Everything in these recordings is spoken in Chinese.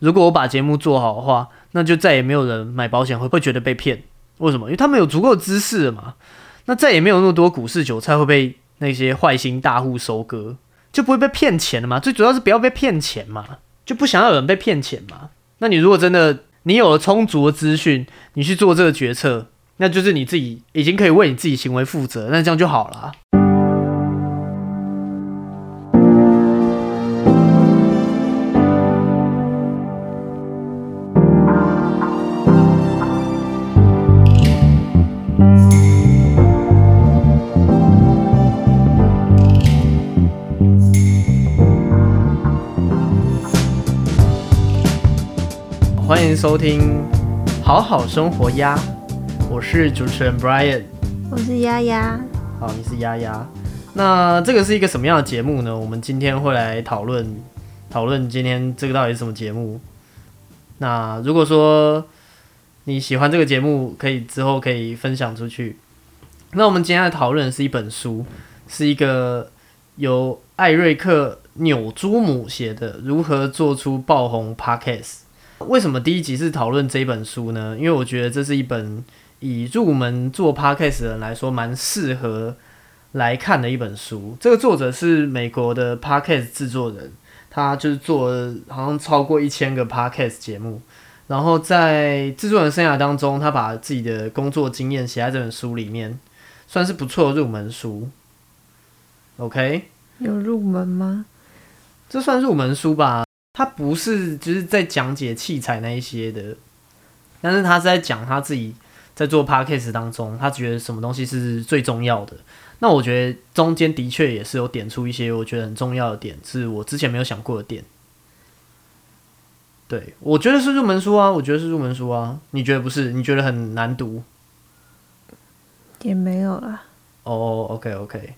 如果我把节目做好的话，那就再也没有人买保险会不会觉得被骗。为什么？因为他们有足够的知识了嘛。那再也没有那么多股市韭菜会被那些坏心大户收割，就不会被骗钱了嘛。最主要是不要被骗钱嘛，就不想要有人被骗钱嘛。那你如果真的你有了充足的资讯，你去做这个决策，那就是你自己已经可以为你自己行为负责，那这样就好了。欢迎收听《好好生活呀》，我是主持人 Brian，我是丫丫。好，你是丫丫。那这个是一个什么样的节目呢？我们今天会来讨论讨论今天这个到底是什么节目。那如果说你喜欢这个节目，可以之后可以分享出去。那我们今天来讨论的是一本书，是一个由艾瑞克纽朱姆写的《如何做出爆红 Podcast》。为什么第一集是讨论这本书呢？因为我觉得这是一本以入门做 Podcast 的人来说蛮适合来看的一本书。这个作者是美国的 Podcast 制作人，他就是做了好像超过一千个 Podcast 节目。然后在制作人生涯当中，他把自己的工作经验写在这本书里面，算是不错的入门书。OK，有入门吗？这算入门书吧。他不是就是在讲解器材那一些的，但是他是在讲他自己在做 podcast 当中，他觉得什么东西是最重要的。那我觉得中间的确也是有点出一些我觉得很重要的点，是我之前没有想过的点。对，我觉得是入门书啊，我觉得是入门书啊。你觉得不是？你觉得很难读？也没有啦。哦，OK OK，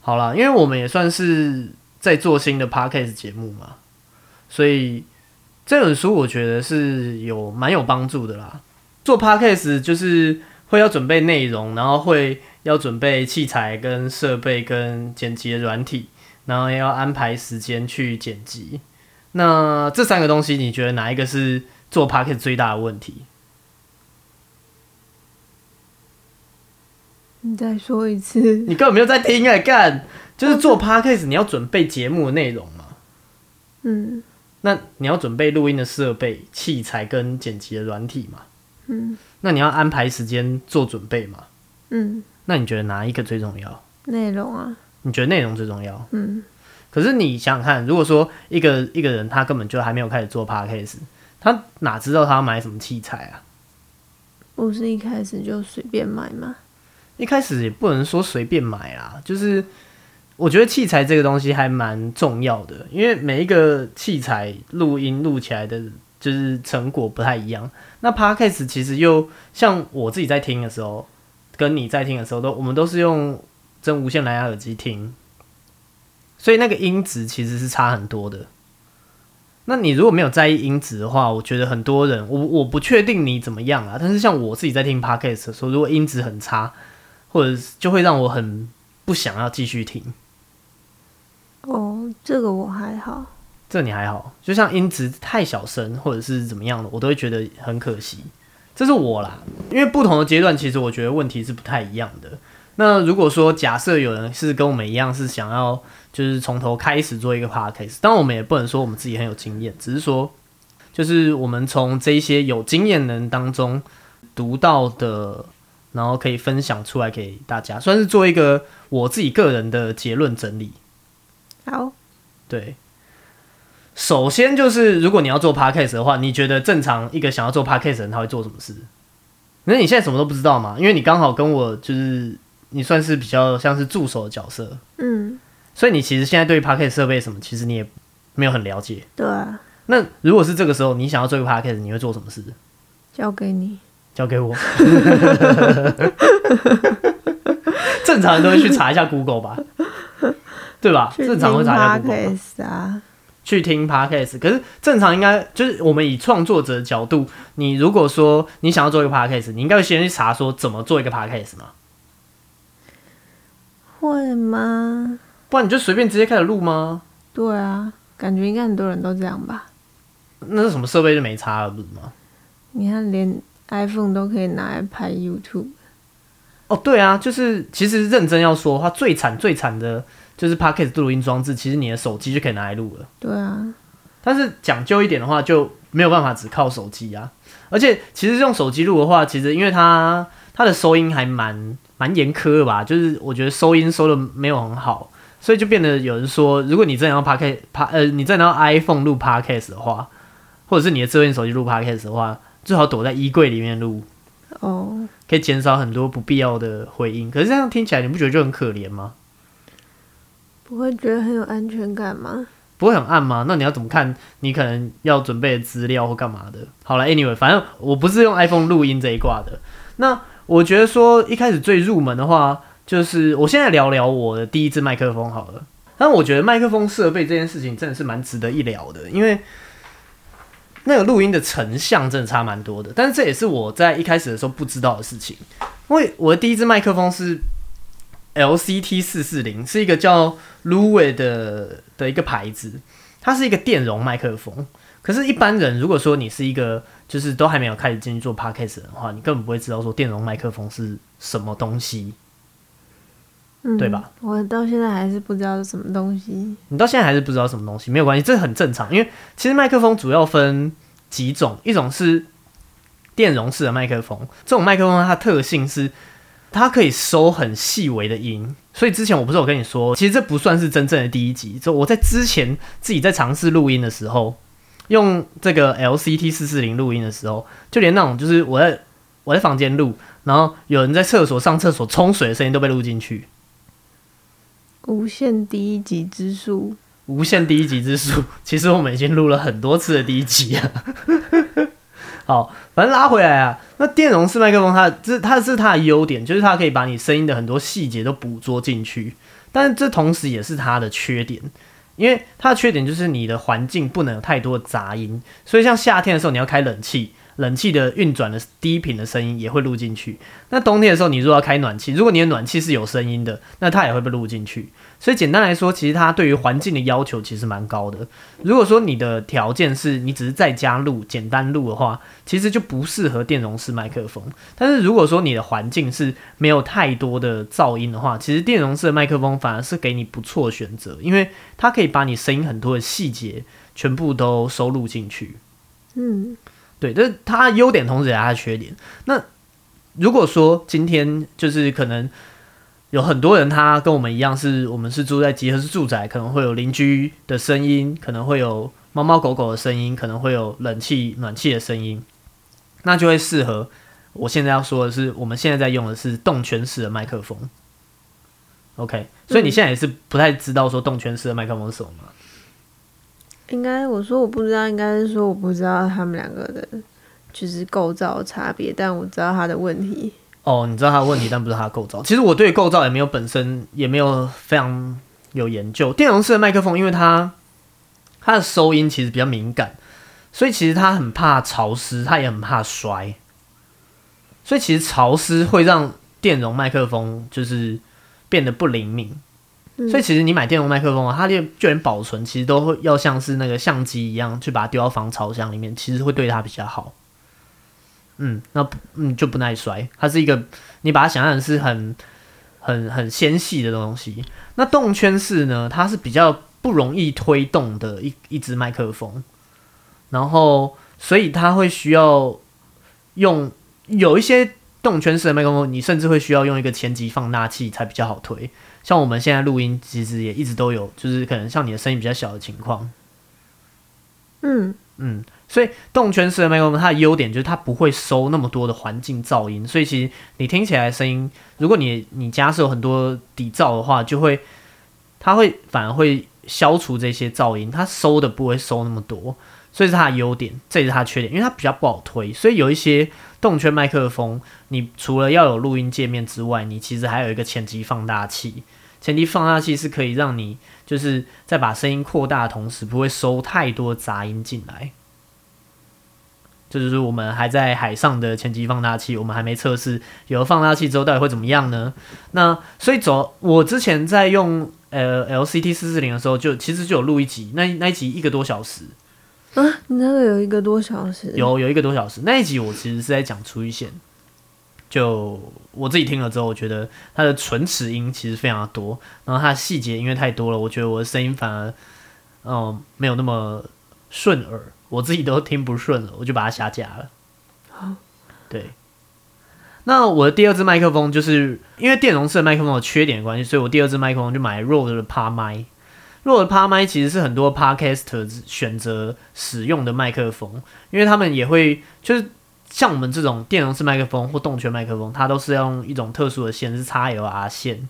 好啦，因为我们也算是在做新的 podcast 节目嘛。所以这本书我觉得是有蛮有帮助的啦。做 podcast 就是会要准备内容，然后会要准备器材跟设备跟剪辑的软体，然后要安排时间去剪辑。那这三个东西，你觉得哪一个是做 podcast 最大的问题？你再说一次。你根本没有在听哎，干就是做 podcast 你要准备节目的内容嘛。嗯。那你要准备录音的设备、器材跟剪辑的软体嘛？嗯。那你要安排时间做准备嘛？嗯。那你觉得哪一个最重要？内容啊。你觉得内容最重要？嗯。可是你想想看，如果说一个一个人他根本就还没有开始做 podcast，他哪知道他要买什么器材啊？不是一开始就随便买吗？一开始也不能说随便买啊，就是。我觉得器材这个东西还蛮重要的，因为每一个器材录音录起来的，就是成果不太一样。那 podcast 其实又像我自己在听的时候，跟你在听的时候，都我们都是用真无线蓝牙耳机听，所以那个音质其实是差很多的。那你如果没有在意音质的话，我觉得很多人，我我不确定你怎么样啊，但是像我自己在听 podcast 的时候，如果音质很差，或者就会让我很不想要继续听。哦，这个我还好，这你还好，就像音质太小声或者是怎么样的，我都会觉得很可惜。这是我啦，因为不同的阶段，其实我觉得问题是不太一样的。那如果说假设有人是跟我们一样，是想要就是从头开始做一个 podcast，当然我们也不能说我们自己很有经验，只是说就是我们从这些有经验人当中读到的，然后可以分享出来给大家，算是做一个我自己个人的结论整理。好，对，首先就是如果你要做 podcast 的话，你觉得正常一个想要做 podcast 的人他会做什么事？那你现在什么都不知道嘛？因为你刚好跟我就是你算是比较像是助手的角色，嗯，所以你其实现在对 podcast 设备什么，其实你也没有很了解。对啊。那如果是这个时候你想要做一个 podcast，你会做什么事？交给你，交给我。正常人都会去查一下 Google 吧。对吧？正常会查一下啊，去听 podcast。可是正常应该就是我们以创作者的角度，你如果说你想要做一个 podcast，你应该会先去查说怎么做一个 podcast 吗？会吗？不然你就随便直接开始录吗？对啊，感觉应该很多人都这样吧。那是什么设备就没差了，不是吗？你看，连 iPhone 都可以拿来拍 YouTube。哦，对啊，就是其实认真要说的话，最惨最惨的就是 Podcast 录音装置，其实你的手机就可以拿来录了。对啊，但是讲究一点的话，就没有办法只靠手机啊。而且其实用手机录的话，其实因为它它的收音还蛮蛮严苛的吧，就是我觉得收音收的没有很好，所以就变得有人说，如果你真的要 Podcast 拍呃，你真的要 iPhone 录 Podcast 的话，或者是你的智能手机录 Podcast 的话，最好躲在衣柜里面录，哦，可以减少很多不必要的回音。可是这样听起来，你不觉得就很可怜吗？不会觉得很有安全感吗？不会很暗吗？那你要怎么看？你可能要准备的资料或干嘛的？好了，anyway，反正我不是用 iPhone 录音这一挂的。那我觉得说一开始最入门的话，就是我现在聊聊我的第一支麦克风好了。但我觉得麦克风设备这件事情真的是蛮值得一聊的，因为那个录音的成像真的差蛮多的。但是这也是我在一开始的时候不知道的事情，因为我的第一支麦克风是 LCT 四四零，是一个叫 Luwe 的的一个牌子，它是一个电容麦克风。可是，一般人如果说你是一个就是都还没有开始进去做 podcast 的话，你根本不会知道说电容麦克风是什么东西，嗯，对吧？我到现在还是不知道是什么东西。你到现在还是不知道什么东西，没有关系，这很正常。因为其实麦克风主要分几种，一种是电容式的麦克风，这种麦克风它特性是它可以收很细微的音。所以之前我不是有跟你说，其实这不算是真正的第一集。就我在之前自己在尝试录音的时候。用这个 LCT 四四零录音的时候，就连那种就是我在我在房间录，然后有人在厕所上厕所冲水的声音都被录进去。无限第一集之数，无限第一集之数，其实我们已经录了很多次的第一集啊。好，反正拉回来啊，那电容式麦克风它这它是它的优点，就是它可以把你声音的很多细节都捕捉进去，但是这同时也是它的缺点。因为它的缺点就是你的环境不能有太多的杂音，所以像夏天的时候你要开冷气，冷气的运转的低频的声音也会录进去。那冬天的时候你如果要开暖气，如果你的暖气是有声音的，那它也会被录进去。所以简单来说，其实它对于环境的要求其实蛮高的。如果说你的条件是你只是在家录、简单录的话，其实就不适合电容式麦克风。但是如果说你的环境是没有太多的噪音的话，其实电容式的麦克风反而是给你不错的选择，因为它可以把你声音很多的细节全部都收录进去。嗯，对，这是它优点，同时也是它的缺点。那如果说今天就是可能。有很多人，他跟我们一样，是我们是住在集合式住宅，可能会有邻居的声音，可能会有猫猫狗狗的声音，可能会有冷气暖气的声音，那就会适合。我现在要说的是，我们现在在用的是动圈式的麦克风。OK，所以你现在也是不太知道说动圈式的麦克风是什么吗？应该我说我不知道，应该是说我不知道他们两个的就是构造差别，但我知道他的问题。哦，你知道它的问题，但不是它的构造。其实我对构造也没有本身也没有非常有研究。电容式的麦克风，因为它它的收音其实比较敏感，所以其实它很怕潮湿，它也很怕摔。所以其实潮湿会让电容麦克风就是变得不灵敏。所以其实你买电容麦克风啊，它连就连保存其实都会要像是那个相机一样，去把它丢到防潮箱里面，其实会对它比较好。嗯，那嗯就不耐摔，它是一个你把它想象是很很很纤细的东西。那动圈式呢，它是比较不容易推动的一一支麦克风，然后所以它会需要用有一些动圈式的麦克风，你甚至会需要用一个前级放大器才比较好推。像我们现在录音，其实也一直都有，就是可能像你的声音比较小的情况。嗯嗯。所以动圈式的麦克风，它的优点就是它不会收那么多的环境噪音，所以其实你听起来声音，如果你你家是有很多底噪的话，就会它会反而会消除这些噪音，它收的不会收那么多，所以是它的优点，这也是它的缺点，因为它比较不好推。所以有一些动圈麦克风，你除了要有录音界面之外，你其实还有一个前级放大器，前级放大器是可以让你就是在把声音扩大的同时，不会收太多杂音进来。这就是我们还在海上的前级放大器，我们还没测试有了放大器之后到底会怎么样呢？那所以走，我之前在用呃 LCT 四四零的时候，就其实就有录一集，那那一集一个多小时，啊，你那个有一个多小时，有有一个多小时。那一集我其实是在讲出一线，就我自己听了之后，我觉得它的唇齿音其实非常的多，然后它的细节因为太多了，我觉得我的声音反而嗯没有那么顺耳，我自己都听不顺了，我就把它下架了。好，对。那我的第二支麦克风，就是因为电容式的麦克风有缺点的关系，所以我第二支麦克风就买 Rode 的趴麦。Rode 的趴麦其实是很多 Podcaster 选择使用的麦克风，因为他们也会就是像我们这种电容式麦克风或动圈麦克风，它都是用一种特殊的线，是 XLR 线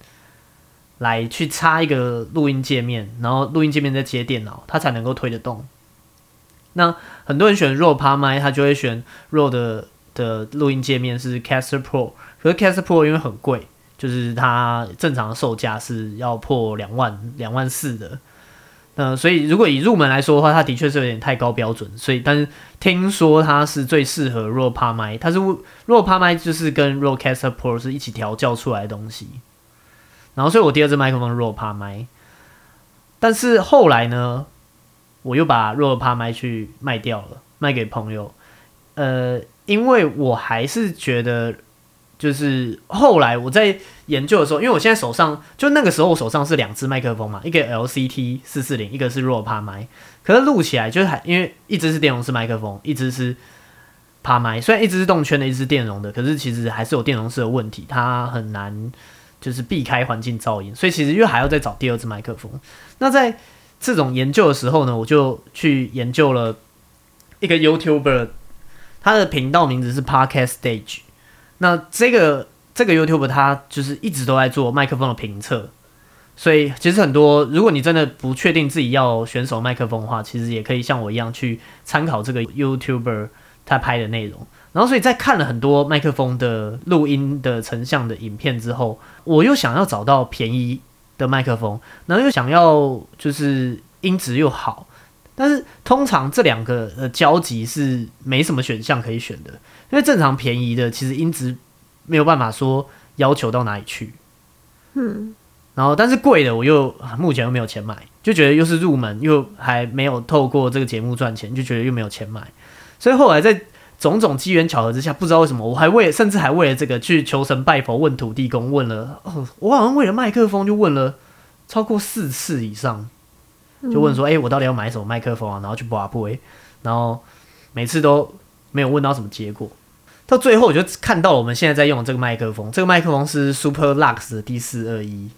来去插一个录音界面，然后录音界面再接电脑，它才能够推得动。那很多人选 Rode 趴麦，他就会选 Rode。的录音界面是 Caster Pro，可是 Caster Pro 因为很贵，就是它正常的售价是要破两万两万四的。那所以如果以入门来说的话，它的确是有点太高标准。所以，但是听说它是最适合 r o p a 麦，它是 r o p a 麦就是跟 r o Caster Pro 是一起调教出来的东西。然后，所以我第二支麦克风 r o p a 麦，但是后来呢，我又把 r o p a 麦去卖掉了，卖给朋友。呃。因为我还是觉得，就是后来我在研究的时候，因为我现在手上就那个时候我手上是两只麦克风嘛，一个 LCT 四四零，一个是 RAW 帕麦，可是录起来就是还因为一直是电容式麦克风，一直是趴麦，虽然一直是动圈的，一直是电容的，可是其实还是有电容式的问题，它很难就是避开环境噪音，所以其实又还要再找第二支麦克风。那在这种研究的时候呢，我就去研究了一个 YouTuber。他的频道名字是 Podcast Stage，那这个这个 YouTube 他就是一直都在做麦克风的评测，所以其实很多如果你真的不确定自己要选手麦克风的话，其实也可以像我一样去参考这个 YouTuber 他拍的内容。然后所以在看了很多麦克风的录音的成像的影片之后，我又想要找到便宜的麦克风，然后又想要就是音质又好。但是通常这两个呃交集是没什么选项可以选的，因为正常便宜的其实音质没有办法说要求到哪里去，嗯，然后但是贵的我又目前又没有钱买，就觉得又是入门又还没有透过这个节目赚钱，就觉得又没有钱买，所以后来在种种机缘巧合之下，不知道为什么我还为甚至还为了这个去求神拜佛问土地公，问了哦，我好像为了麦克风就问了超过四次以上。就问说，哎，我到底要买什么麦克风啊？然后去拔布，然后每次都没有问到什么结果。到最后，我就看到我们现在在用的这个麦克风，这个麦克风是 Super Lux 的 D 四二一。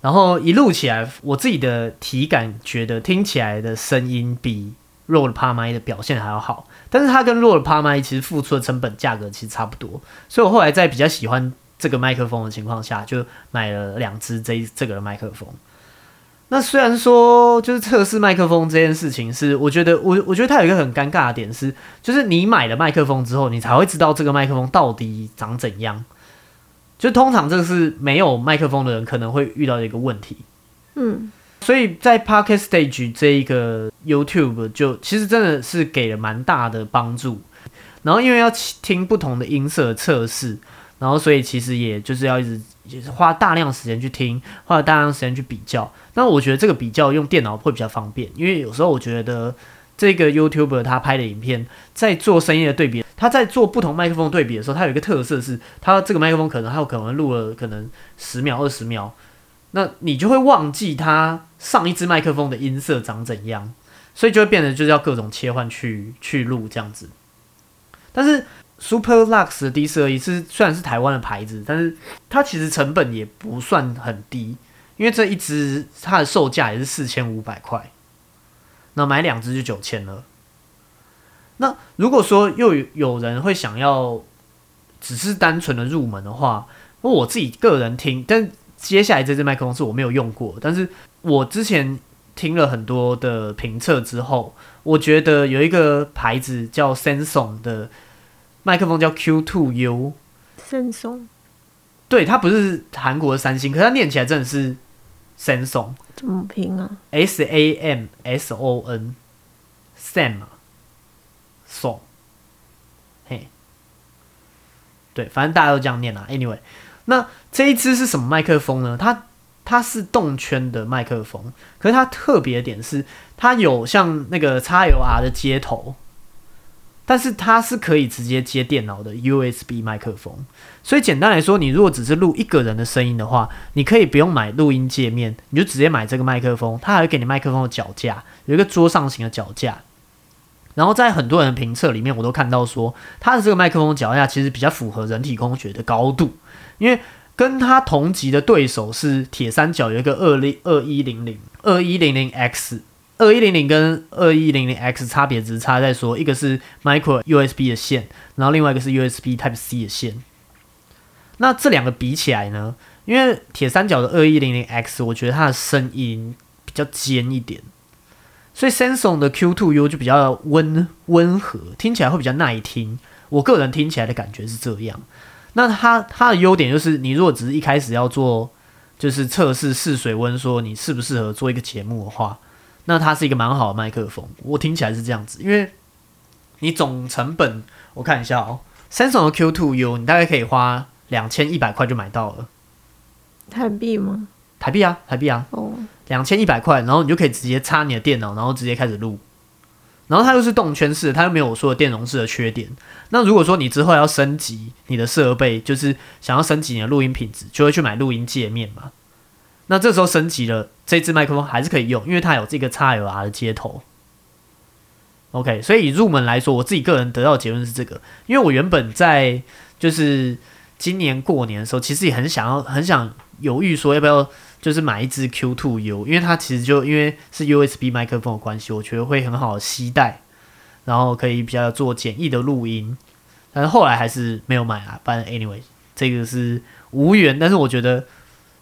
然后一录起来，我自己的体感觉得听起来的声音比 Rode 帕麦的表现还要好。但是它跟 Rode 帕麦其实付出的成本价格其实差不多，所以我后来在比较喜欢这个麦克风的情况下，就买了两只这这个麦克风。那虽然说就是测试麦克风这件事情是，我觉得我我觉得它有一个很尴尬的点是，就是你买了麦克风之后，你才会知道这个麦克风到底长怎样。就通常这个是没有麦克风的人可能会遇到的一个问题。嗯，所以在 Pocket Stage 这一个 YouTube 就其实真的是给了蛮大的帮助。然后因为要听不同的音色测试，然后所以其实也就是要一直。也是花大量时间去听，花大量时间去比较。那我觉得这个比较用电脑会比较方便，因为有时候我觉得这个 YouTuber 他拍的影片在做声音的对比，他在做不同麦克风对比的时候，他有一个特色是，他这个麦克风可能还有可能录了可能十秒、二十秒，那你就会忘记他上一支麦克风的音色长怎样，所以就会变得就是要各种切换去去录这样子。但是。Super Lux 的 D 四二一是虽然是台湾的牌子，但是它其实成本也不算很低，因为这一支它的售价也是四千五百块，那买两支就九千了。那如果说又有人会想要只是单纯的入门的话，那我自己个人听，但接下来这支麦克风是我没有用过，但是我之前听了很多的评测之后，我觉得有一个牌子叫 Sensong 的。麦克风叫 Q Two U，三松，对，它不是韩国的三星，可是它念起来真的是三松，怎么拼啊？S A M S O N，Sam，松，嘿，对，反正大家都这样念啦。Anyway，那这一支是什么麦克风呢？它它是动圈的麦克风，可是它特别点是它有像那个 x L R 的接头，但是它是可以直接接电脑的 U S B 麦克风。所以简单来说，你如果只是录一个人的声音的话，你可以不用买录音界面，你就直接买这个麦克风，它还会给你麦克风的脚架，有一个桌上型的脚架。然后在很多人的评测里面，我都看到说，它的这个麦克风脚架其实比较符合人体工学的高度，因为跟它同级的对手是铁三角，有一个二零二一零零二一零零 X，二一零零跟二一零零 X 差别只差在说，一个是 Micro USB 的线，然后另外一个是 USB Type C 的线。那这两个比起来呢？因为铁三角的二一零零 X，我觉得它的声音比较尖一点。所以 Samsung 的 Q2U 就比较温温和，听起来会比较耐听。我个人听起来的感觉是这样。那它它的优点就是，你如果只是一开始要做就是测试试水温，说你适不适合做一个节目的话，那它是一个蛮好的麦克风。我听起来是这样子，因为你总成本我看一下哦，Samsung 的 Q2U 你大概可以花两千一百块就买到了。台币吗？台币啊，台币啊。哦。两千一百块，然后你就可以直接插你的电脑，然后直接开始录。然后它又是动圈式，它又没有我说的电容式的缺点。那如果说你之后要升级你的设备，就是想要升级你的录音品质，就会去买录音界面嘛。那这时候升级了，这支麦克风还是可以用，因为它有这个 XLR 的接头。OK，所以入门来说，我自己个人得到的结论是这个，因为我原本在就是今年过年的时候，其实也很想要，很想犹豫说要不要。就是买一支 Q2U，因为它其实就因为是 USB 麦克风的关系，我觉得会很好的吸带，然后可以比较做简易的录音。但是后来还是没有买啊。反正 anyway，这个是无缘。但是我觉得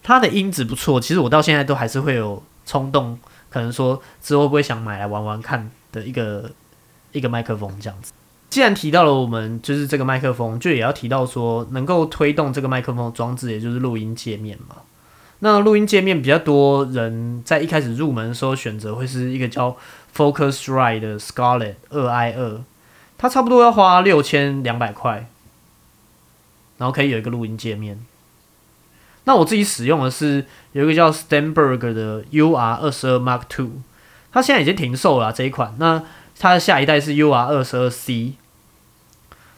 它的音质不错，其实我到现在都还是会有冲动，可能说之后会不会想买来玩玩看的一个一个麦克风这样子。既然提到了我们就是这个麦克风，就也要提到说能够推动这个麦克风装置，也就是录音界面嘛。那录音界面比较多人在一开始入门的时候选择会是一个叫 Focusrite Scarlett 二 i 二，它差不多要花六千两百块，然后可以有一个录音界面。那我自己使用的是有一个叫 Stenberg 的 UR 二十二 Mark Two，它现在已经停售了这一款。那它的下一代是 UR 二十二 C。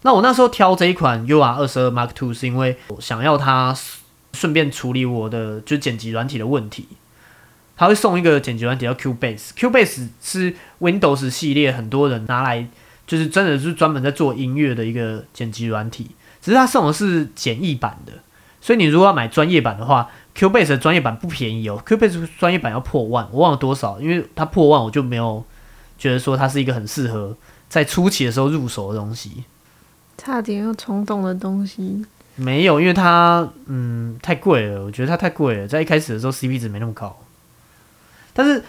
那我那时候挑这一款 UR 二十二 Mark Two 是因为我想要它。顺便处理我的就剪辑软体的问题，它会送一个剪辑软体叫 Cubase，Cubase 是 Windows 系列很多人拿来就是真的是专门在做音乐的一个剪辑软体，只是他送的是简易版的，所以你如果要买专业版的话，Cubase 的专业版不便宜哦，Cubase 专业版要破万，我忘了多少，因为它破万我就没有觉得说它是一个很适合在初期的时候入手的东西，差点又冲动的东西。没有，因为它嗯太贵了，我觉得它太贵了，在一开始的时候 CP 值没那么高。但是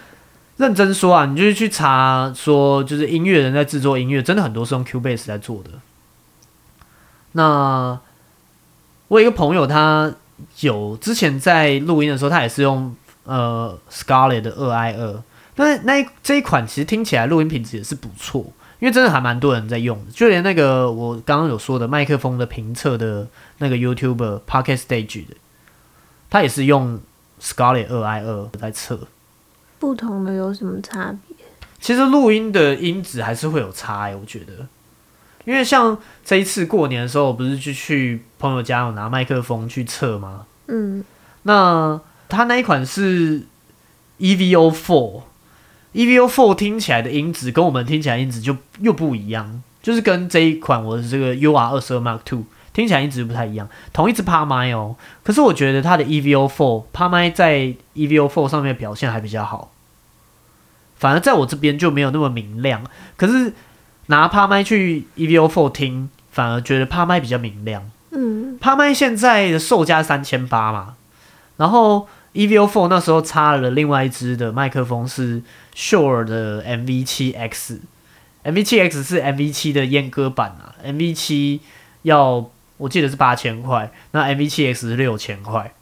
认真说啊，你就是去查说，就是音乐人在制作音乐，真的很多是用 Cubase 在做的。那我有一个朋友，他有之前在录音的时候，他也是用呃 Scarlett 的二 i 二，但是那这一款其实听起来录音品质也是不错。因为真的还蛮多人在用的，就连那个我刚刚有说的麦克风的评测的那个 YouTuber Pocket Stage 的，他也是用 Scarlett 二 i 二在测。不同的有什么差别？其实录音的音质还是会有差诶，我觉得。因为像这一次过年的时候，我不是就去朋友家有拿麦克风去测吗？嗯。那他那一款是 EVO Four。EVO Four 听起来的音质跟我们听起来音质就又不一样，就是跟这一款我的这个 UR 二十二 Mark Two 听起来音质不太一样。同一支帕麦哦，可是我觉得它的 EVO Four 帕麦在 EVO Four 上面表现还比较好，反而在我这边就没有那么明亮。可是拿帕麦去 EVO Four 听，反而觉得帕麦比较明亮。嗯，帕麦现在的售价三千八嘛，然后。EVO Four 那时候插了另外一支的麦克风是 Shure 的 MV 七 X，MV 七 X 是 MV 七的阉割版啊，MV 七要我记得是八千块，那 MV 七 X 是六千块。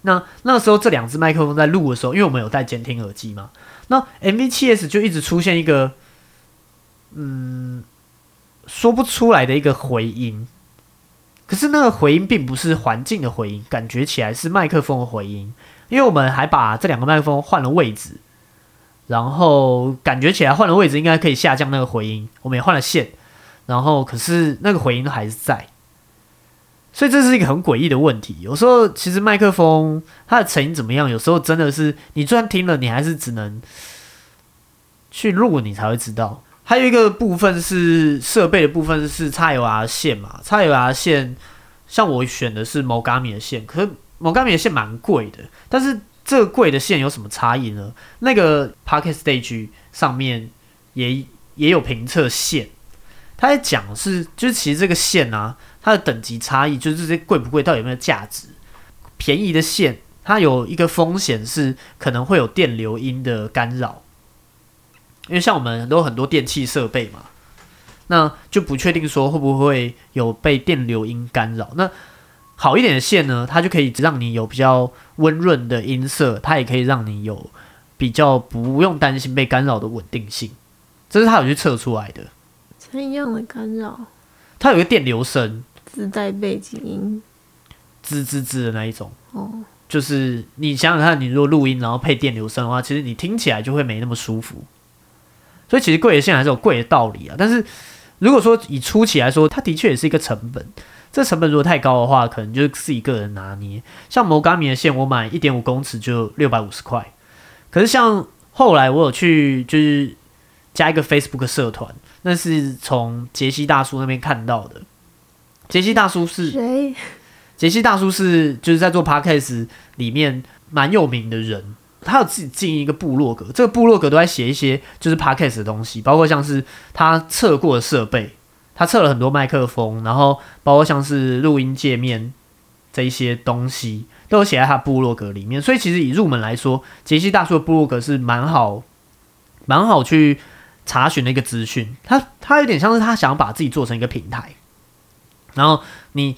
那那时候这两只麦克风在录的时候，因为我们有戴监听耳机嘛，那 MV 七 S 就一直出现一个嗯说不出来的一个回音。可是那个回音并不是环境的回音，感觉起来是麦克风的回音。因为我们还把这两个麦克风换了位置，然后感觉起来换了位置应该可以下降那个回音。我们也换了线，然后可是那个回音还是在，所以这是一个很诡异的问题。有时候其实麦克风它的成音怎么样，有时候真的是你就算听了，你还是只能去录，你才会知道。还有一个部分是设备的部分是 XLR 线嘛，XLR 线像我选的是 Mogami 的线，可是 Mogami 的线蛮贵的，但是这个贵的线有什么差异呢？那个 Pocket Stage 上面也也有评测线，他在讲是就是其实这个线啊，它的等级差异就是这些贵不贵，到底有没有价值？便宜的线它有一个风险是可能会有电流音的干扰。因为像我们都有很多电器设备嘛，那就不确定说会不会有被电流音干扰。那好一点的线呢，它就可以让你有比较温润的音色，它也可以让你有比较不用担心被干扰的稳定性。这是它有去测出来的。怎样的干扰？它有一个电流声，自带背景音，滋滋滋的那一种。哦，就是你想想看，你如果录音然后配电流声的话，其实你听起来就会没那么舒服。所以其实贵的线还是有贵的道理啊，但是如果说以初期来说，它的确也是一个成本。这成本如果太高的话，可能就是自己个人拿捏。像摩伽米的线，我买一点五公尺就六百五十块。可是像后来我有去就是加一个 Facebook 社团，那是从杰西大叔那边看到的。杰西大叔是谁？杰西大叔是就是在做 Podcast 里面蛮有名的人。他有自己经营一个部落格，这个部落格都在写一些就是 podcast 的东西，包括像是他测过的设备，他测了很多麦克风，然后包括像是录音界面这一些东西，都有写在他部落格里面。所以其实以入门来说，杰西大叔的部落格是蛮好、蛮好去查询的一个资讯。他他有点像是他想要把自己做成一个平台，然后你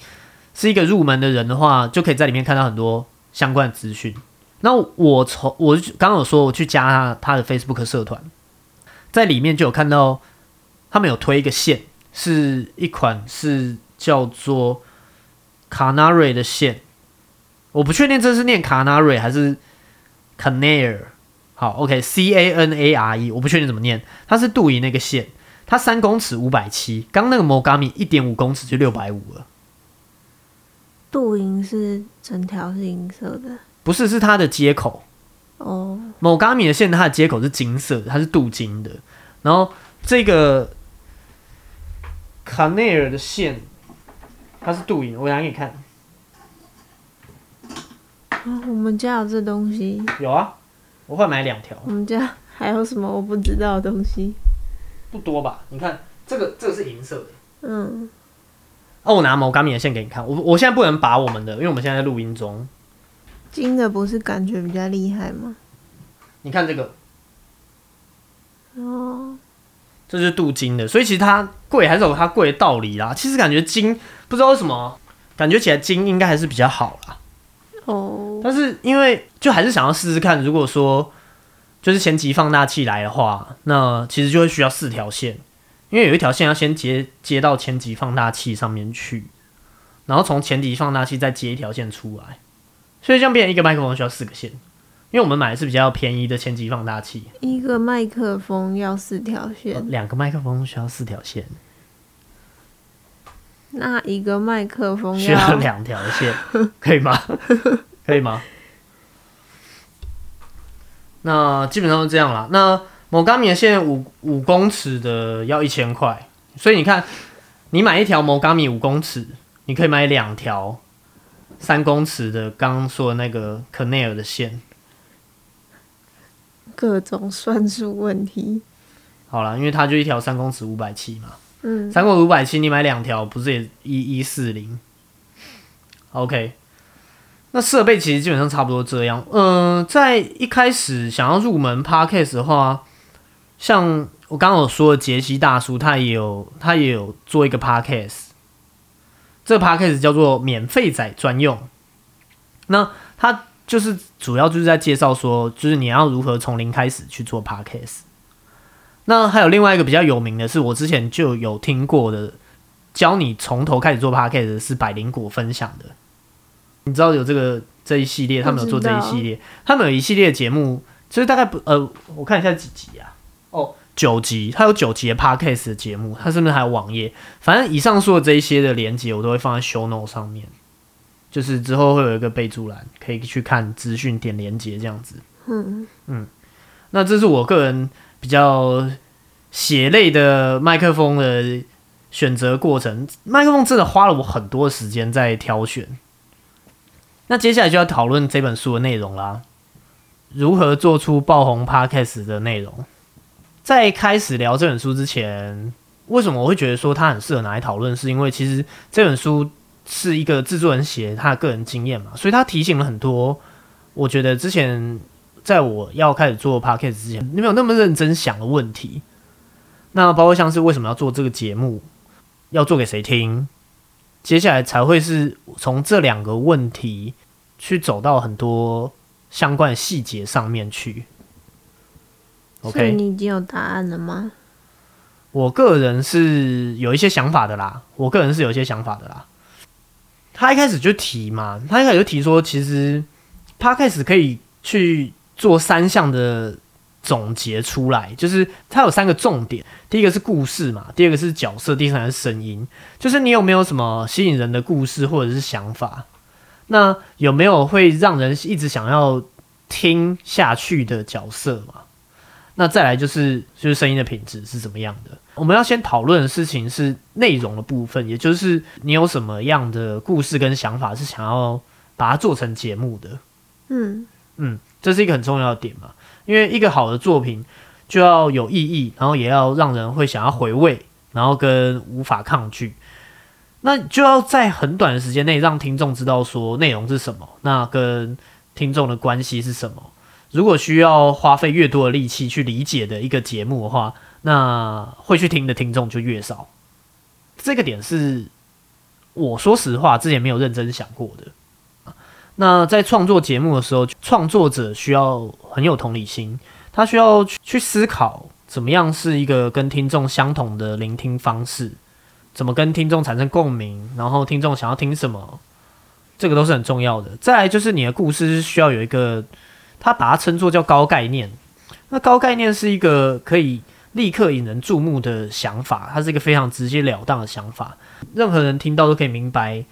是一个入门的人的话，就可以在里面看到很多相关的资讯。那我从我刚刚有说我去加他他的 Facebook 社团，在里面就有看到他们有推一个线，是一款是叫做 Canary 的线，我不确定这是念 Canary 还是 Canare。好，OK，C A N A R E，我不确定怎么念，它是镀银那个线，它三公尺五百七，刚那个 Mogami 一点五公尺就六百五了。镀银是整条是银色的。不是，是它的接口哦。某伽米的线，它的接口是金色，它是镀金的。然后这个卡内尔的线，它是镀银。我拿给你看。啊，我们家有这东西。有啊，我会买两条。我们家还有什么我不知道的东西？不多吧？你看这个，这个是银色的。嗯。哦，我拿某伽米的线给你看。我我现在不能拔我们的，因为我们现在在录音中。金的不是感觉比较厉害吗？你看这个，哦，这是镀金的，所以其实它贵还是有它贵的道理啦。其实感觉金不知道为什么，感觉起来金应该还是比较好啦。哦，但是因为就还是想要试试看，如果说就是前级放大器来的话，那其实就会需要四条线，因为有一条线要先接接到前级放大器上面去，然后从前级放大器再接一条线出来。所以这样变成一个麦克风需要四个线，因为我们买的是比较便宜的前级放大器。一个麦克风要四条线，两个麦克风需要四条线。那一个麦克风需要两条线，可以吗？可以吗？那基本上是这样啦。那某伽米的线五五公尺的要一千块，所以你看，你买一条某伽米五公尺，你可以买两条。三公尺的，刚刚说的那个可内尔的线，各种算术问题。好了，因为它就一条三公尺五百七嘛，嗯，三公尺五百七，你买两条不是也一一四零？OK，那设备其实基本上差不多这样。嗯，在一开始想要入门 Podcast 的话，像我刚刚有说的杰西大叔，他也有他也有做一个 Podcast。这个 podcast 叫做免费仔专用，那它就是主要就是在介绍说，就是你要如何从零开始去做 podcast。那还有另外一个比较有名的是，我之前就有听过的，教你从头开始做 podcast 是百灵果分享的。你知道有这个这一系列，他们有做这一系列，他们有一系列节目，就是大概不呃，我看一下几集啊？哦，九集，它有九集的 podcast 的节目，它是不是还有网页？反正以上说的这一些的连接，我都会放在 show note 上面，就是之后会有一个备注栏，可以去看资讯点连接这样子。嗯嗯，那这是我个人比较血泪的麦克风的选择过程，麦克风真的花了我很多时间在挑选。那接下来就要讨论这本书的内容啦，如何做出爆红 podcast 的内容。在开始聊这本书之前，为什么我会觉得说它很适合拿来讨论？是因为其实这本书是一个制作人写他的个人经验嘛，所以他提醒了很多。我觉得之前在我要开始做 podcast 之前，你没有那么认真想的问题。那包括像是为什么要做这个节目，要做给谁听？接下来才会是从这两个问题去走到很多相关的细节上面去。OK，你已经有答案了吗？我个人是有一些想法的啦，我个人是有一些想法的啦。他一开始就提嘛，他一开始就提说，其实他开始可以去做三项的总结出来，就是他有三个重点，第一个是故事嘛，第二个是角色，第三个是声音。就是你有没有什么吸引人的故事或者是想法？那有没有会让人一直想要听下去的角色嘛？那再来就是就是声音的品质是怎么样的？我们要先讨论的事情是内容的部分，也就是你有什么样的故事跟想法是想要把它做成节目的？嗯嗯，这是一个很重要的点嘛，因为一个好的作品就要有意义，然后也要让人会想要回味，然后跟无法抗拒，那就要在很短的时间内让听众知道说内容是什么，那跟听众的关系是什么。如果需要花费越多的力气去理解的一个节目的话，那会去听的听众就越少。这个点是我说实话之前没有认真想过的。那在创作节目的时候，创作者需要很有同理心，他需要去思考怎么样是一个跟听众相同的聆听方式，怎么跟听众产生共鸣，然后听众想要听什么，这个都是很重要的。再来就是你的故事需要有一个。他把它称作叫高概念，那高概念是一个可以立刻引人注目的想法，它是一个非常直截了当的想法，任何人听到都可以明白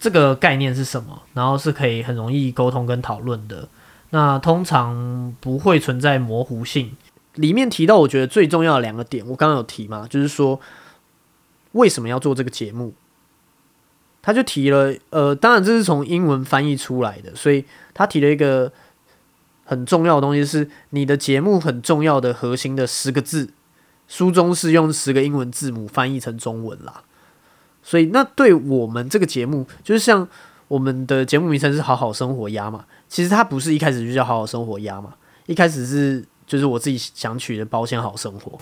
这个概念是什么，然后是可以很容易沟通跟讨论的。那通常不会存在模糊性。里面提到我觉得最重要的两个点，我刚刚有提嘛，就是说为什么要做这个节目，他就提了，呃，当然这是从英文翻译出来的，所以他提了一个。很重要的东西是你的节目很重要的核心的十个字，书中是用十个英文字母翻译成中文啦。所以那对我们这个节目，就是像我们的节目名称是“好好生活鸭”嘛，其实它不是一开始就叫“好好生活鸭”嘛，一开始是就是我自己想取的“保险好生活”。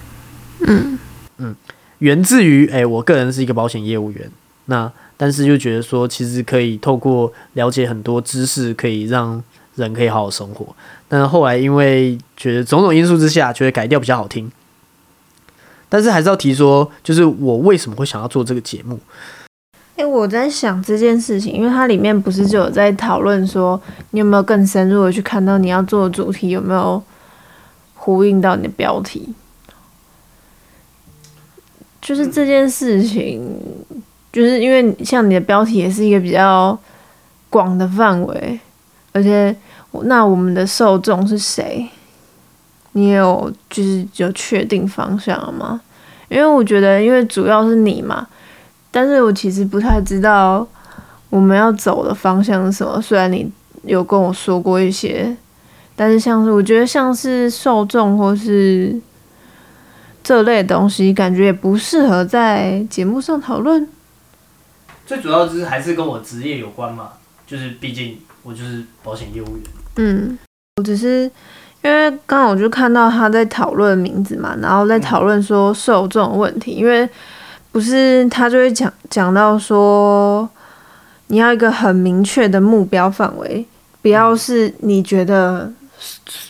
嗯嗯，源自于诶，我个人是一个保险业务员，那但是就觉得说，其实可以透过了解很多知识，可以让人可以好好生活。但是后来因为觉得种种因素之下，觉得改掉比较好听。但是还是要提说，就是我为什么会想要做这个节目？哎，我在想这件事情，因为它里面不是就有在讨论说，你有没有更深入的去看到你要做的主题有没有呼应到你的标题？就是这件事情，就是因为像你的标题也是一个比较广的范围，而且。那我们的受众是谁？你有就是有确定方向了吗？因为我觉得，因为主要是你嘛，但是我其实不太知道我们要走的方向是什么。虽然你有跟我说过一些，但是像是我觉得像是受众或是这类东西，感觉也不适合在节目上讨论。最主要就是还是跟我职业有关嘛，就是毕竟我就是保险业务员。嗯，我只是因为刚好我就看到他在讨论名字嘛，然后在讨论说受众问题，因为不是他就会讲讲到说你要一个很明确的目标范围，不要是你觉得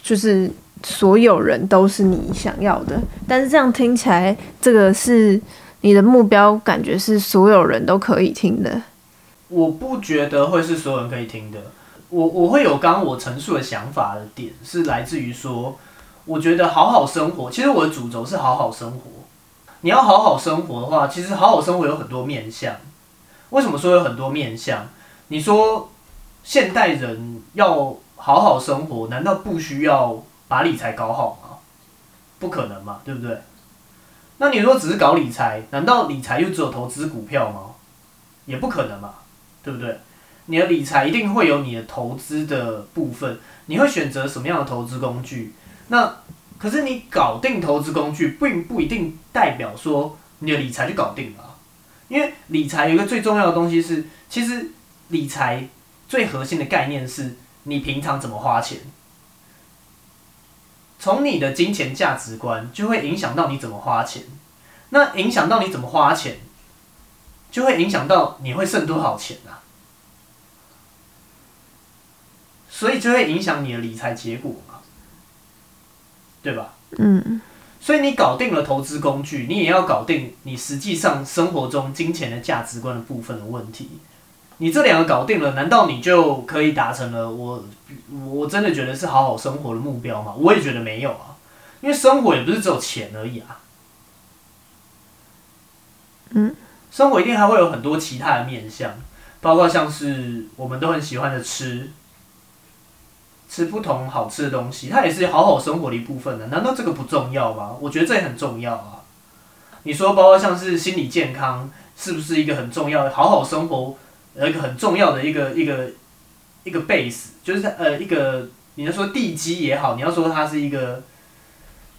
就是所有人都是你想要的，但是这样听起来，这个是你的目标，感觉是所有人都可以听的。我不觉得会是所有人可以听的。我我会有刚刚我陈述的想法的点，是来自于说，我觉得好好生活，其实我的主轴是好好生活。你要好好生活的话，其实好好生活有很多面向。为什么说有很多面向？你说现代人要好好生活，难道不需要把理财搞好吗？不可能嘛，对不对？那你说只是搞理财，难道理财又只有投资股票吗？也不可能嘛，对不对？你的理财一定会有你的投资的部分，你会选择什么样的投资工具？那可是你搞定投资工具，并不一定代表说你的理财就搞定了，因为理财有一个最重要的东西是，其实理财最核心的概念是你平常怎么花钱，从你的金钱价值观就会影响到你怎么花钱，那影响到你怎么花钱，就会影响到你会剩多少钱啊。所以就会影响你的理财结果嘛，对吧？嗯，所以你搞定了投资工具，你也要搞定你实际上生活中金钱的价值观的部分的问题。你这两个搞定了，难道你就可以达成了我我真的觉得是好好生活的目标吗？我也觉得没有啊，因为生活也不是只有钱而已啊。嗯，生活一定还会有很多其他的面向，包括像是我们都很喜欢的吃。吃不同好吃的东西，它也是好好生活的一部分的。难道这个不重要吗？我觉得这也很重要啊。你说，包括像是心理健康，是不是一个很重要的？好好生活呃，一个很重要的一个一个一个 base，就是呃一个，你要说地基也好，你要说它是一个。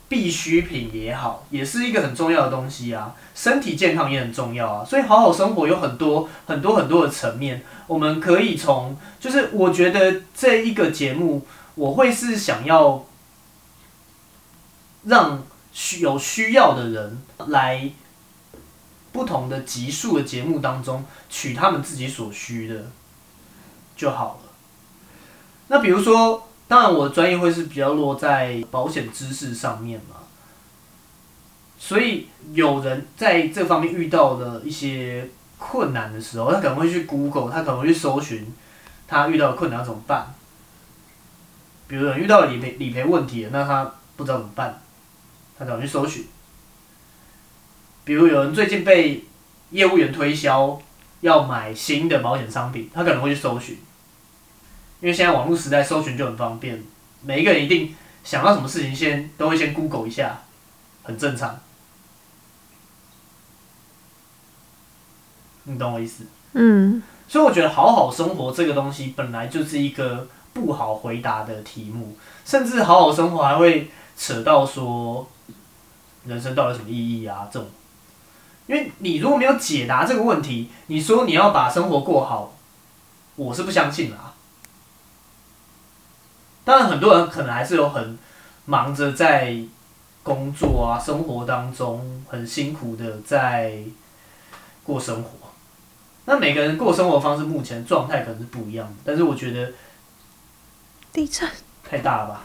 必需品也好，也是一个很重要的东西啊。身体健康也很重要啊。所以好好生活有很多很多很多的层面，我们可以从，就是我觉得这一个节目，我会是想要让需有需要的人来不同的级数的节目当中取他们自己所需的就好了。那比如说。当然，我的专业会是比较落在保险知识上面嘛，所以有人在这方面遇到了一些困难的时候，他可能会去 Google，他可能会去搜寻他遇到的困难怎么办。比如有人遇到理赔理赔问题，那他不知道怎么办，他可能去搜寻。比如有人最近被业务员推销要买新的保险商品，他可能会去搜寻。因为现在网络时代，搜寻就很方便，每一个人一定想到什么事情，先都会先 Google 一下，很正常。你懂我意思？嗯。所以我觉得好好生活这个东西本来就是一个不好回答的题目，甚至好好生活还会扯到说人生到底什么意义啊这种。因为你如果没有解答这个问题，你说你要把生活过好，我是不相信啦。当然，很多人可能还是有很忙着在工作啊、生活当中很辛苦的在过生活。那每个人过生活方式目前状态可能是不一样的，但是我觉得地震太大了吧？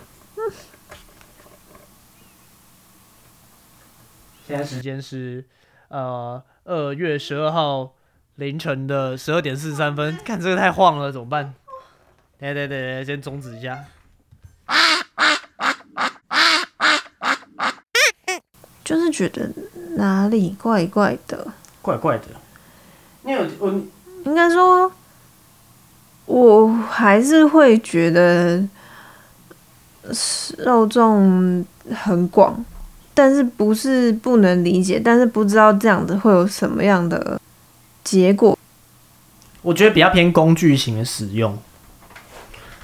现在时间是呃二月十二号凌晨的十二点四十三分，看这个太晃了，怎么办？对对对，先终止一下。就是觉得哪里怪怪的，怪怪的。你有我应该说，我还是会觉得受众很广，但是不是不能理解，但是不知道这样子会有什么样的结果。我觉得比较偏工具型的使用。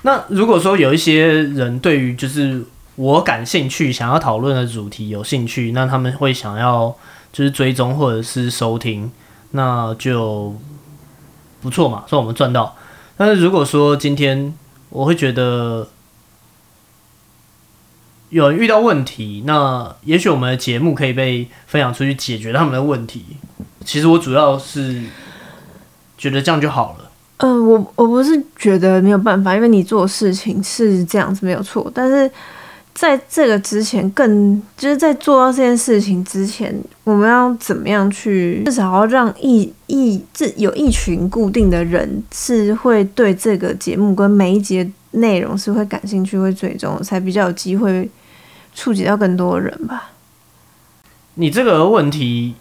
那如果说有一些人对于就是我感兴趣、想要讨论的主题有兴趣，那他们会想要就是追踪或者是收听，那就不错嘛，说我们赚到。但是如果说今天我会觉得有人遇到问题，那也许我们的节目可以被分享出去解决他们的问题。其实我主要是觉得这样就好了。嗯，我我不是觉得没有办法，因为你做事情是这样子没有错，但是在这个之前更就是在做到这件事情之前，我们要怎么样去至少要让一一这有一群固定的人是会对这个节目跟每一节内容是会感兴趣、会追踪，才比较有机会触及到更多人吧。你这个问题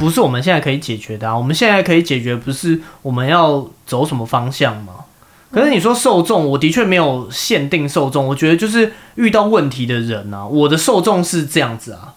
不是我们现在可以解决的啊！我们现在可以解决不是我们要走什么方向吗？可是你说受众，我的确没有限定受众，我觉得就是遇到问题的人啊，我的受众是这样子啊。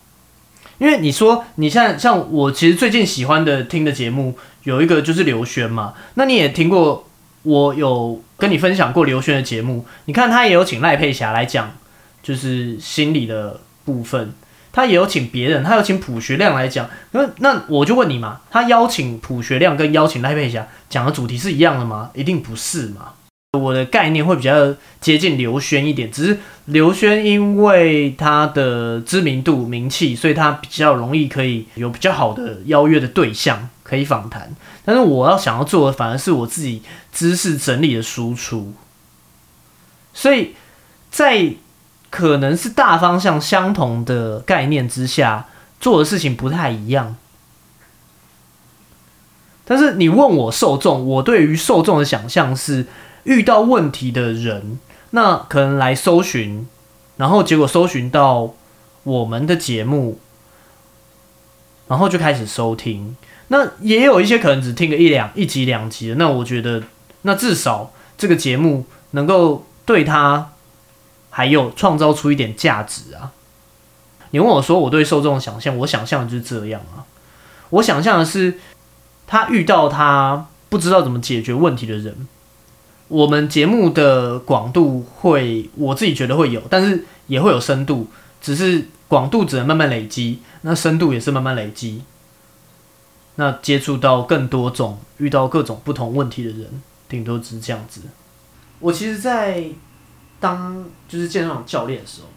因为你说你现在像我，其实最近喜欢的听的节目有一个就是刘轩嘛，那你也听过，我有跟你分享过刘轩的节目，你看他也有请赖佩霞来讲，就是心理的部分。他也有请别人，他有请朴学亮来讲。那那我就问你嘛，他邀请朴学亮跟邀请赖佩霞讲的主题是一样的吗？一定不是嘛。我的概念会比较接近刘轩一点，只是刘轩因为他的知名度名气，所以他比较容易可以有比较好的邀约的对象可以访谈。但是我要想要做的反而是我自己知识整理的输出，所以在。可能是大方向相同的概念之下做的事情不太一样，但是你问我受众，我对于受众的想象是遇到问题的人，那可能来搜寻，然后结果搜寻到我们的节目，然后就开始收听。那也有一些可能只听个一两一集两集的，那我觉得那至少这个节目能够对他。还有创造出一点价值啊！你问我说我对受众想象，我想象的就是这样啊。我想象的是他遇到他不知道怎么解决问题的人，我们节目的广度会，我自己觉得会有，但是也会有深度，只是广度只能慢慢累积，那深度也是慢慢累积。那接触到更多种，遇到各种不同问题的人，顶多只是这样子。我其实，在。当就是健身房教练的时候，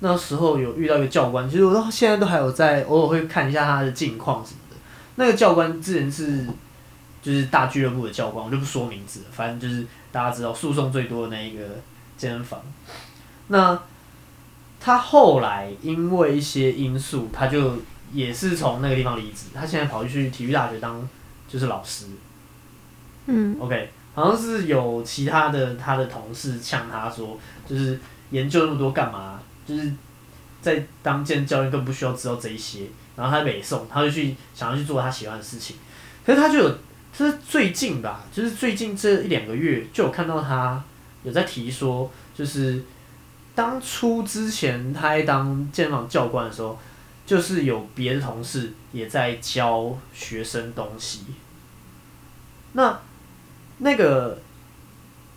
那时候有遇到一个教官，其实我到现在都还有在偶尔会看一下他的近况什么的。那个教官之前是就是大俱乐部的教官，我就不说名字了，反正就是大家知道诉讼最多的那一个健身房。那他后来因为一些因素，他就也是从那个地方离职，他现在跑去体育大学当就是老师。嗯，OK。好像是有其他的他的同事呛他说，就是研究那么多干嘛？就是在当健教练更不需要知道这一些。然后他北宋，他就去想要去做他喜欢的事情。可是他就有，就是最近吧，就是最近这一两个月就有看到他有在提说，就是当初之前他在当健身房教官的时候，就是有别的同事也在教学生东西。那。那个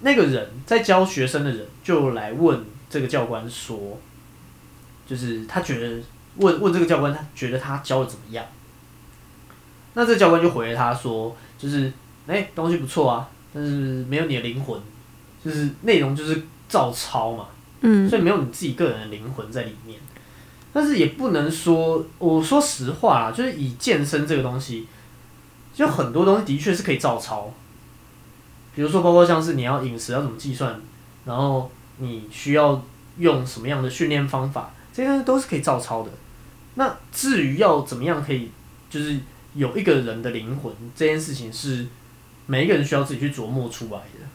那个人在教学生的人就来问这个教官说，就是他觉得问问这个教官，他觉得他教的怎么样？那这个教官就回了他说，就是哎东西不错啊，但是没有你的灵魂，就是内容就是照抄嘛，嗯，所以没有你自己个人的灵魂在里面。但是也不能说，我说实话啊，就是以健身这个东西，就很多东西的确是可以照抄。比如说，包括像是你要饮食要怎么计算，然后你需要用什么样的训练方法，这些都是可以照抄的。那至于要怎么样可以，就是有一个人的灵魂，这件事情是每一个人需要自己去琢磨出来的。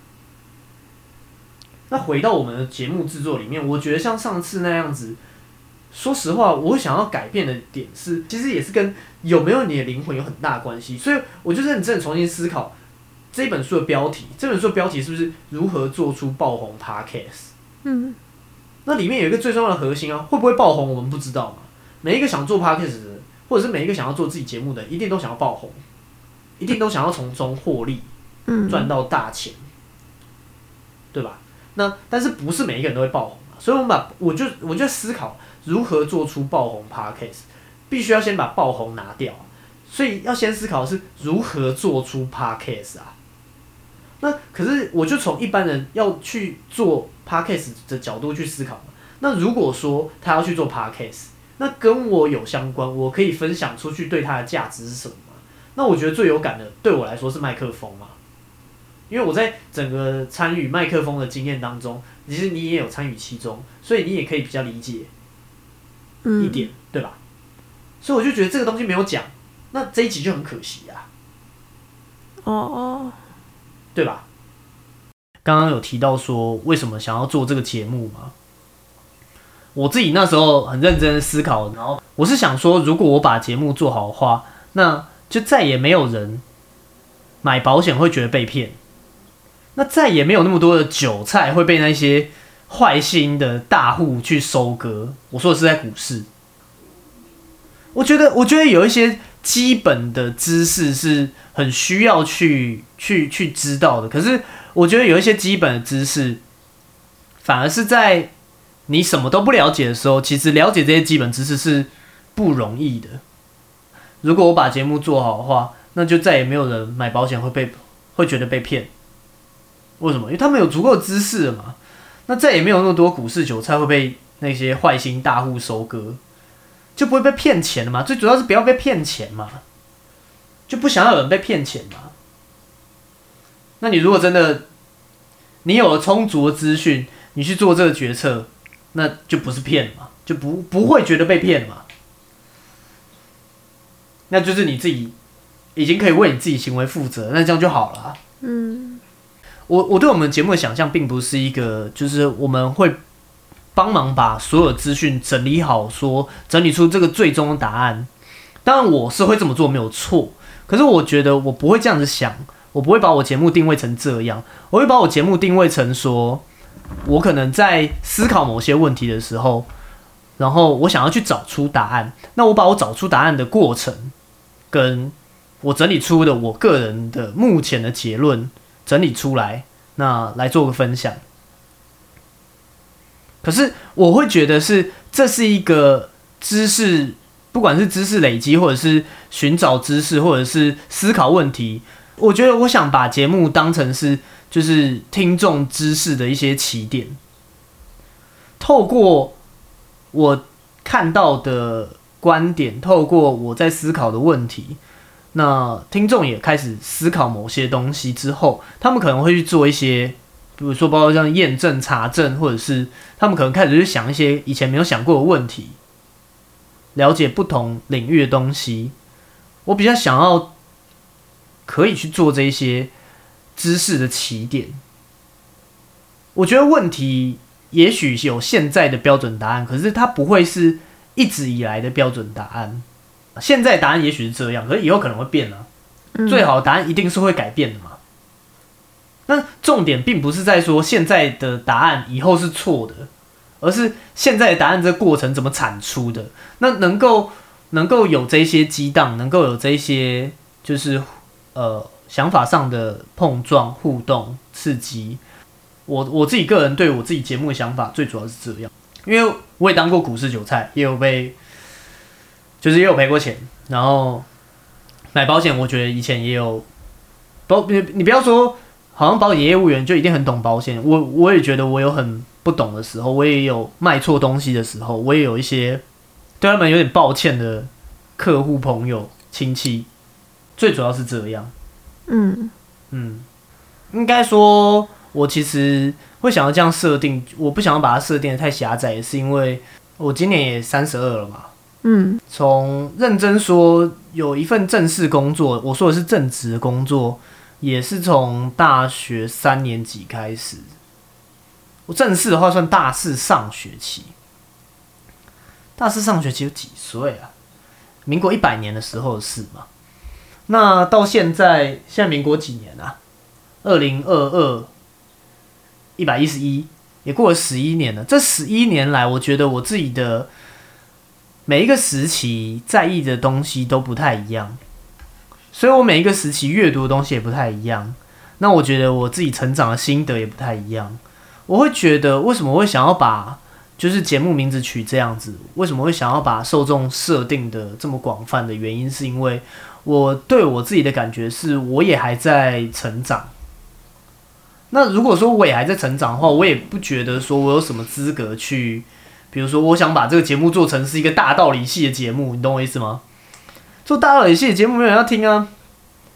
那回到我们的节目制作里面，我觉得像上次那样子，说实话，我想要改变的点是，其实也是跟有没有你的灵魂有很大关系。所以我就认真重新思考。这本书的标题，这本书的标题是不是如何做出爆红 podcast？嗯，那里面有一个最重要的核心啊，会不会爆红我们不知道嘛。每一个想做 podcast 的人，或者是每一个想要做自己节目的，一定都想要爆红，一定都想要从中获利，嗯，赚到大钱，对吧？那但是不是每一个人都会爆红啊？所以我们把我就我就思考如何做出爆红 podcast，必须要先把爆红拿掉，所以要先思考是如何做出 podcast 啊。那可是，我就从一般人要去做 podcast 的角度去思考嘛。那如果说他要去做 podcast，那跟我有相关，我可以分享出去对他的价值是什么吗？那我觉得最有感的，对我来说是麦克风嘛。因为我在整个参与麦克风的经验当中，其实你也有参与其中，所以你也可以比较理解一嗯，点，对吧？所以我就觉得这个东西没有讲，那这一集就很可惜啊，哦哦，对吧？刚刚有提到说为什么想要做这个节目吗？我自己那时候很认真思考，然后我是想说，如果我把节目做好的话，那就再也没有人买保险会觉得被骗，那再也没有那么多的韭菜会被那些坏心的大户去收割。我说的是在股市，我觉得，我觉得有一些基本的知识是很需要去去去知道的，可是我觉得有一些基本的知识，反而是在你什么都不了解的时候，其实了解这些基本知识是不容易的。如果我把节目做好的话，那就再也没有人买保险会被会觉得被骗。为什么？因为他们有足够的知识了嘛。那再也没有那么多股市韭菜会被那些坏心大户收割，就不会被骗钱了嘛。最主要是不要被骗钱嘛，就不想要有人被骗钱嘛。那你如果真的你有了充足的资讯，你去做这个决策，那就不是骗嘛，就不不会觉得被骗嘛。那就是你自己已经可以为你自己行为负责，那这样就好了啊。嗯我我对我们节目的想象，并不是一个，就是我们会帮忙把所有资讯整理好，说整理出这个最终的答案。当然，我是会这么做，没有错。可是，我觉得我不会这样子想，我不会把我节目定位成这样，我会把我节目定位成说，我可能在思考某些问题的时候，然后我想要去找出答案。那我把我找出答案的过程，跟我整理出的我个人的目前的结论。整理出来，那来做个分享。可是我会觉得是这是一个知识，不管是知识累积，或者是寻找知识，或者是思考问题。我觉得我想把节目当成是就是听众知识的一些起点，透过我看到的观点，透过我在思考的问题。那听众也开始思考某些东西之后，他们可能会去做一些，比如说包括像验证、查证，或者是他们可能开始去想一些以前没有想过的问题，了解不同领域的东西。我比较想要可以去做这一些知识的起点。我觉得问题也许有现在的标准答案，可是它不会是一直以来的标准答案。现在答案也许是这样，可是以后可能会变啊。最好的答案一定是会改变的嘛。那重点并不是在说现在的答案以后是错的，而是现在的答案这过程怎么产出的。那能够能够有这些激荡，能够有这些就是呃想法上的碰撞、互动、刺激。我我自己个人对我自己节目的想法，最主要是这样，因为我也当过股市韭菜，也有被。就是也有赔过钱，然后买保险，我觉得以前也有保你你不要说好像保险业务员就一定很懂保险，我我也觉得我有很不懂的时候，我也有卖错东西的时候，我也有一些对他们有点抱歉的客户、朋友、亲戚，最主要是这样，嗯。嗯，应该说，我其实会想要这样设定，我不想要把它设定的太狭窄，也是因为我今年也三十二了嘛。嗯。从认真说，有一份正式工作，我说的是正职的工作，也是从大学三年级开始。我正式的话算大四上学期。大四上学期有几岁啊？民国一百年的时候的事嘛。那到现在，现在民国几年啊？二零二二，一百一十一，也过了十一年了。这十一年来，我觉得我自己的。每一个时期在意的东西都不太一样，所以我每一个时期阅读的东西也不太一样。那我觉得我自己成长的心得也不太一样。我会觉得为什么会想要把就是节目名字取这样子？为什么会想要把受众设定的这么广泛的原因，是因为我对我自己的感觉是，我也还在成长。那如果说我也还在成长的话，我也不觉得说我有什么资格去。比如说，我想把这个节目做成是一个大道理系的节目，你懂我意思吗？做大道理系的节目没有人要听啊，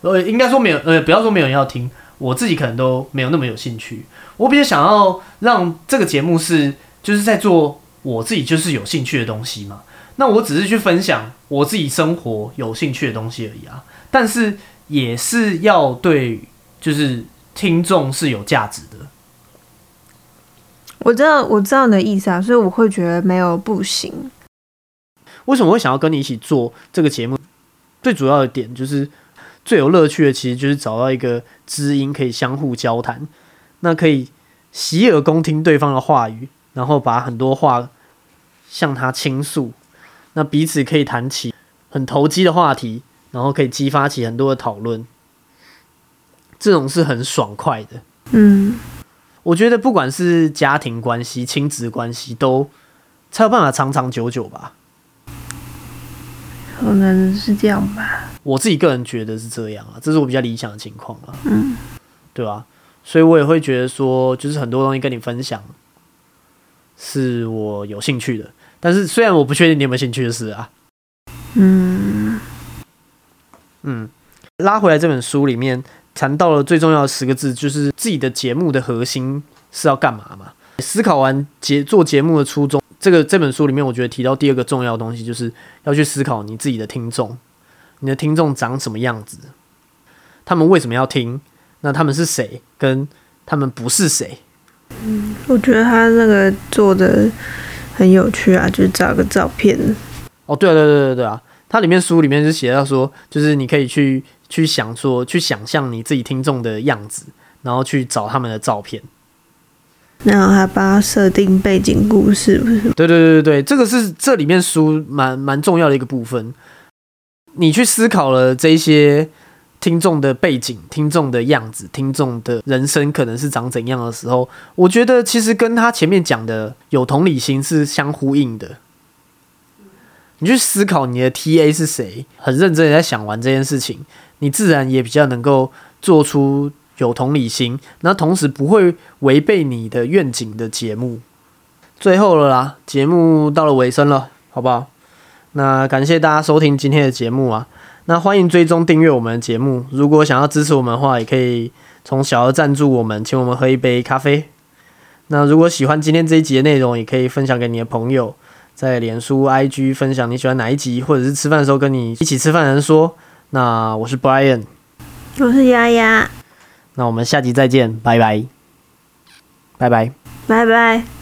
呃，应该说没有，呃，不要说没有人要听，我自己可能都没有那么有兴趣。我比较想要让这个节目是就是在做我自己就是有兴趣的东西嘛。那我只是去分享我自己生活有兴趣的东西而已啊。但是也是要对就是听众是有价值的。我知道，我知道你的意思啊，所以我会觉得没有不行。为什么会想要跟你一起做这个节目？最主要的点就是最有乐趣的，其实就是找到一个知音，可以相互交谈，那可以洗耳恭听对方的话语，然后把很多话向他倾诉，那彼此可以谈起很投机的话题，然后可以激发起很多的讨论，这种是很爽快的。嗯，我觉得不管是家庭关系、亲子关系，都才有办法长长久久吧。可能是这样吧。我自己个人觉得是这样啊，这是我比较理想的情况啊，嗯，对吧、所以我也会觉得说，就是很多东西跟你分享，是我有兴趣的。但是虽然我不确定你有没有兴趣的事啊，嗯，嗯，拉回来这本书里面谈到了最重要的十个字，就是自己的节目的核心是要干嘛嘛？思考完节做节目的初衷，这个这本书里面，我觉得提到第二个重要的东西，就是要去思考你自己的听众，你的听众长什么样子，他们为什么要听？那他们是谁？跟他们不是谁？嗯我觉得他那个做的很有趣啊，就是找个照片，哦，对啊，对对对对啊，它里面书里面就写到说，就是你可以去去想说，去想象你自己听众的样子，然后去找他们的照片。然后还帮他设定背景故事，不是？对对对对，这个是这里面书蛮蛮重要的一个部分。你去思考了这些听众的背景、听众的样子、听众的人生可能是长怎样的时候，我觉得其实跟他前面讲的有同理心是相呼应的。你去思考你的 TA 是谁，很认真的在想完这件事情，你自然也比较能够做出有同理心，那同时不会违背你的愿景的节目。最后了啦，节目到了尾声了，好不好？那感谢大家收听今天的节目啊，那欢迎追踪订阅我们的节目。如果想要支持我们的话，也可以从小额赞助我们，请我们喝一杯咖啡。那如果喜欢今天这一集的内容，也可以分享给你的朋友，在脸书、IG 分享你喜欢哪一集，或者是吃饭的时候跟你一起吃饭的人说。那我是 Brian，我是丫丫，那我们下集再见，拜拜，拜拜。拜拜。